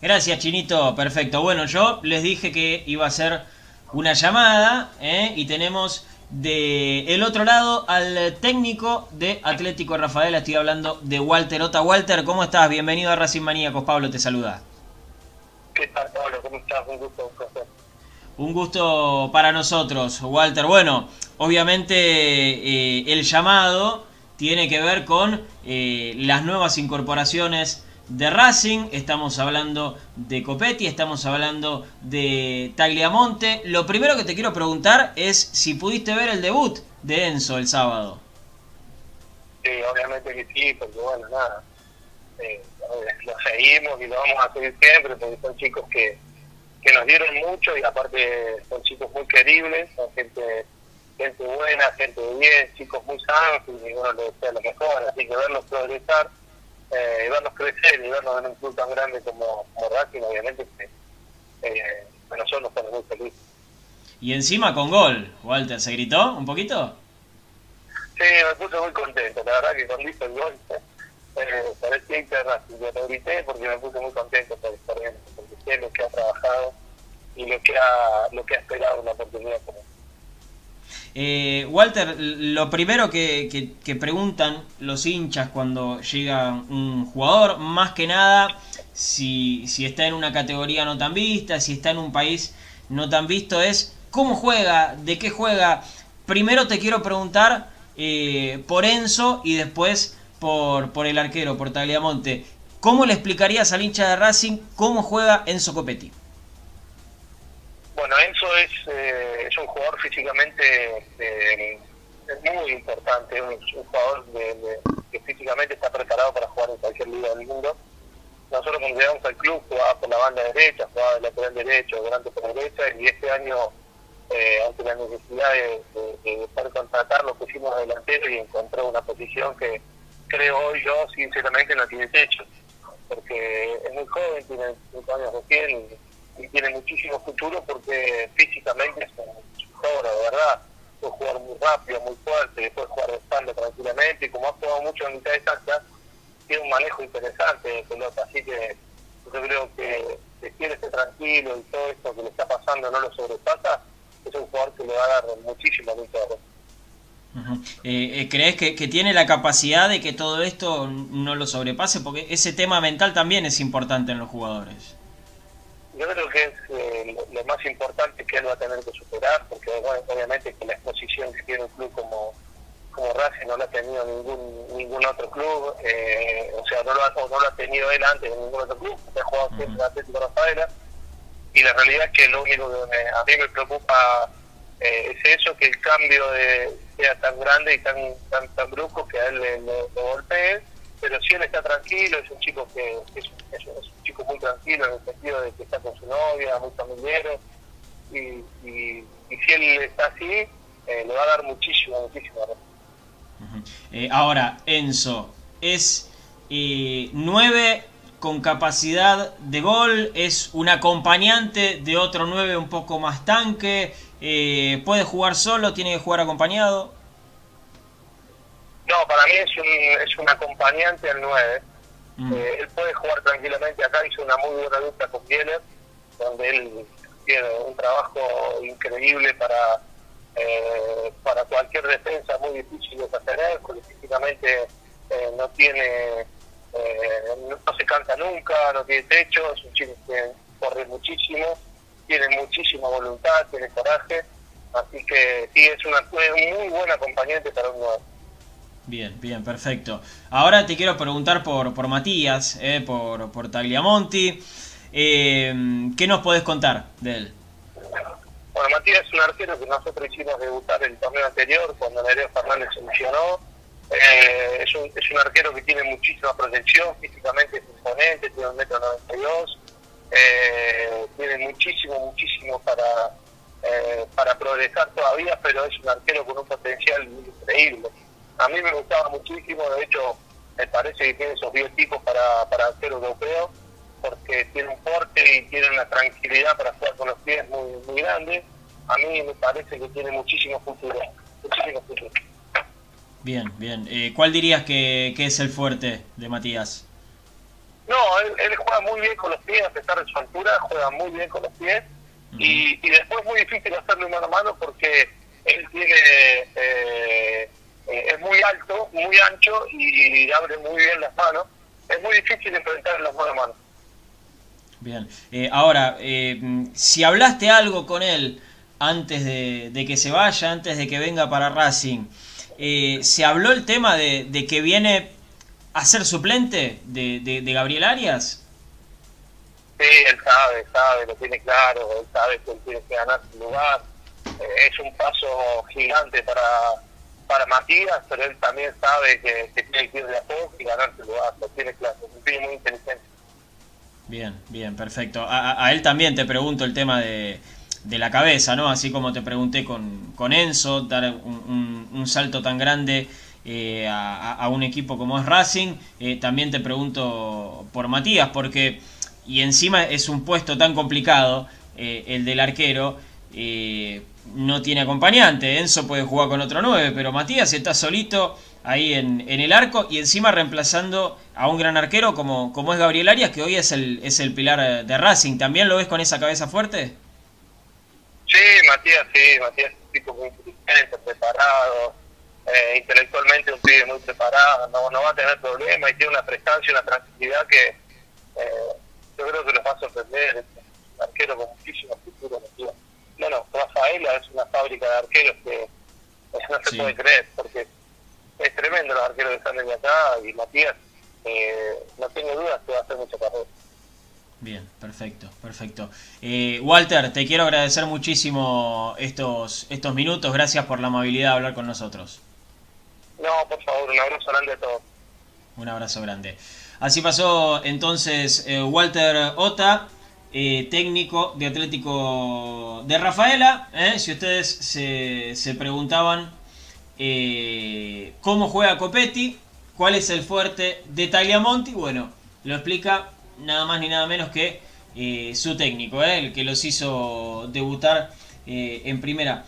Gracias, Chinito. Perfecto. Bueno, yo les dije que iba a ser una llamada ¿eh? y tenemos de el otro lado al técnico de Atlético Rafaela. Estoy hablando de Walter Ota. Walter, ¿cómo estás? Bienvenido a Racing Maníacos. Pablo te saluda. ¿Qué tal, Pablo? ¿Cómo estás? Un gusto, un Un gusto para nosotros, Walter. Bueno, obviamente eh, el llamado tiene que ver con eh, las nuevas incorporaciones de Racing, estamos hablando de Copetti, estamos hablando de Tagliamonte. Lo primero que te quiero preguntar es si pudiste ver el debut de Enzo el sábado. Sí, obviamente que sí, porque bueno, nada, eh, lo seguimos y lo vamos a seguir siempre, porque son chicos que, que nos dieron mucho y aparte son chicos muy queribles, son gente gente buena, gente bien, chicos muy sanos y bueno, les desea lo mejor, así que verlos progresar eh, y verlos crecer y verlos en un club tan grande como, como Racing, obviamente que eh, a nosotros nos pone muy felices. Y encima con gol, Walter, ¿se gritó un poquito? Sí, me puse muy contento, la verdad que cuando hizo el gol eh, parecía que Racing, yo lo grité porque me puse muy contento por estar bien, porque sé lo que ha trabajado y lo que ha, lo que ha esperado una oportunidad como eh, Walter, lo primero que, preguntan los hinchas cuando llega un jugador, más que nada, si, está en una categoría no tan vista, si está en un país no tan visto, es cómo juega, de qué juega. Primero te quiero preguntar eh, por Enzo y después por, el arquero, por Tagliamonte. ¿Cómo le explicarías al hincha de Racing cómo juega Enzo Copetti? Bueno, Enzo es, eh, es un jugador físicamente eh, muy importante, un, jugador de, que físicamente está preparado para jugar en cualquier liga del mundo. Nosotros cuando llegamos al club jugaba por la banda derecha, jugaba de lateral derecho, delante por derecha, y este año, eh, ante la necesidad de, de, poder contratarlo, pusimos delantero y encontró una posición que creo hoy yo sinceramente no tiene techo, porque es muy joven, tiene 5 años recién, y tiene muchísimo futuro porque físicamente es jugador, de verdad. Puede jugar muy rápido, muy fuerte, puede jugar de espalda tranquilamente y como ha jugado mucho en mitad de cancha, tiene un manejo interesante de pelota. Así que yo creo que si quiere tranquilo y todo esto que le está pasando no lo sobrepasa, es un jugador que le va a dar muchísimo mucho eh, eh, ¿Crees que, que, tiene la capacidad de que todo esto no lo sobrepase? Porque ese tema mental también es importante en los jugadores yo creo que es eh, lo, más importante que él va a tener que superar, porque obviamente que la exposición que tiene un club como, como Racing no la ha tenido ningún ningún otro club, eh, o sea, no lo, ha, no lo ha tenido él antes en ningún otro club, porque ha jugado siempre en Atlético Rafaela, y la realidad es que lo único que a mí me preocupa eh, es eso, que el cambio de, sea tan grande y tan tan, tan brusco que a él le, golpee, pero él está tranquilo, es un chico que, es, es, es muy tranquilo en el sentido de que está con su novia, muy familiar, y, y, si él está así, eh, le va a dar muchísimo, muchísimo. Eh, ahora, Enzo, es eh, nueve con capacidad de gol, es un acompañante de otro 9 un poco más tanque, eh, puede jugar solo, tiene que jugar acompañado. No, para mí es un, es un acompañante al 9. Mm. Eh, él puede jugar tranquilamente acá, hizo una muy buena lucha con Bieler, donde él tiene un trabajo increíble para eh, para cualquier defensa muy difícil de tener, porque físicamente eh, no tiene, no, se cansa nunca, no tiene techo, es un chico que corre muchísimo, tiene muchísima voluntad, tiene coraje, así que sí, es una, un muy buen acompañante para un nuevo. Bien, bien, perfecto. Ahora te quiero preguntar por, por Matías, eh, por, por Tagliamonti. Eh, ¿Qué nos podés contar de él? Bueno, Matías es un arquero que nosotros hicimos debutar el torneo anterior cuando Nereo Fernández se mencionó. Eh, es, un, es un arquero que tiene muchísima protección, físicamente es imponente, tiene un metro 92, eh, tiene muchísimo, muchísimo para, eh, para progresar todavía, pero es un arquero con un potencial increíble a mí me gustaba muchísimo, de hecho me parece que tiene esos biotipos para, para ser europeo, porque tiene un porte y tiene una tranquilidad para jugar con los pies muy, muy grande. A mí me parece que tiene muchísimo futuro, muchísimo futuro. Bien, bien. Eh, ¿Cuál dirías que, que, es el fuerte de Matías? No, él, juega muy bien con los pies, a pesar de su altura, juega muy bien con los pies. y, y después es muy difícil hacerle mano a mano porque él tiene eh, eh, es muy alto, muy ancho y abre muy bien las manos. Es muy difícil enfrentar las mano a mano. Bien, eh, ahora, si hablaste algo con él antes de, que se vaya, antes de que venga para Racing, ¿se habló el tema de, que viene a ser suplente de, de, Gabriel Arias? Sí, él sabe, sabe, lo tiene claro, él sabe que él tiene que ganar su lugar. es un paso gigante para, para Matías, pero él también sabe que, tiene que ir de a poco y ganarse el lugar, tiene claro, es un muy inteligente. Bien, bien, perfecto. A, él también te pregunto el tema de, la cabeza, ¿no? Así como te pregunté con, Enzo, dar un, salto tan grande eh, a, a, un equipo como es Racing, eh, también te pregunto por Matías, porque, y encima es un puesto tan complicado, eh, el del arquero, eh, no tiene acompañante. Enzo puede jugar con otro 9, pero Matías está solito ahí en, en, el arco y encima reemplazando a un gran arquero como, como es Gabriel Arias, que hoy es el, es el pilar de Racing. ¿También lo ves con esa cabeza fuerte? Sí, Matías, sí, Matías es un tipo muy inteligente, preparado, eh, intelectualmente un pibe muy preparado, no, no va a tener problemas y tiene una prestancia, una tranquilidad que eh, yo creo que los va a sorprender. Es un arquero con muchísimo futuro, Matías bueno, Rafaela es una fábrica de arqueros que no se puede creer, porque es tremendo los arqueros que salen de acá y Matías, eh, no tengo dudas que va a hacer mucha carrera. Bien, perfecto, perfecto. Eh, Walter, te quiero agradecer muchísimo estos, estos minutos, gracias por la amabilidad de hablar con nosotros. No, por favor, un abrazo grande a todos. Un abrazo grande. Así pasó entonces eh, Walter Ota. Eh, técnico de Atlético de Rafaela. ¿eh? Si ustedes se, se preguntaban eh, cómo juega Copetti, cuál es el fuerte de Tagliamonti, bueno, lo explica nada más ni nada menos que su técnico, el que los hizo debutar en primera.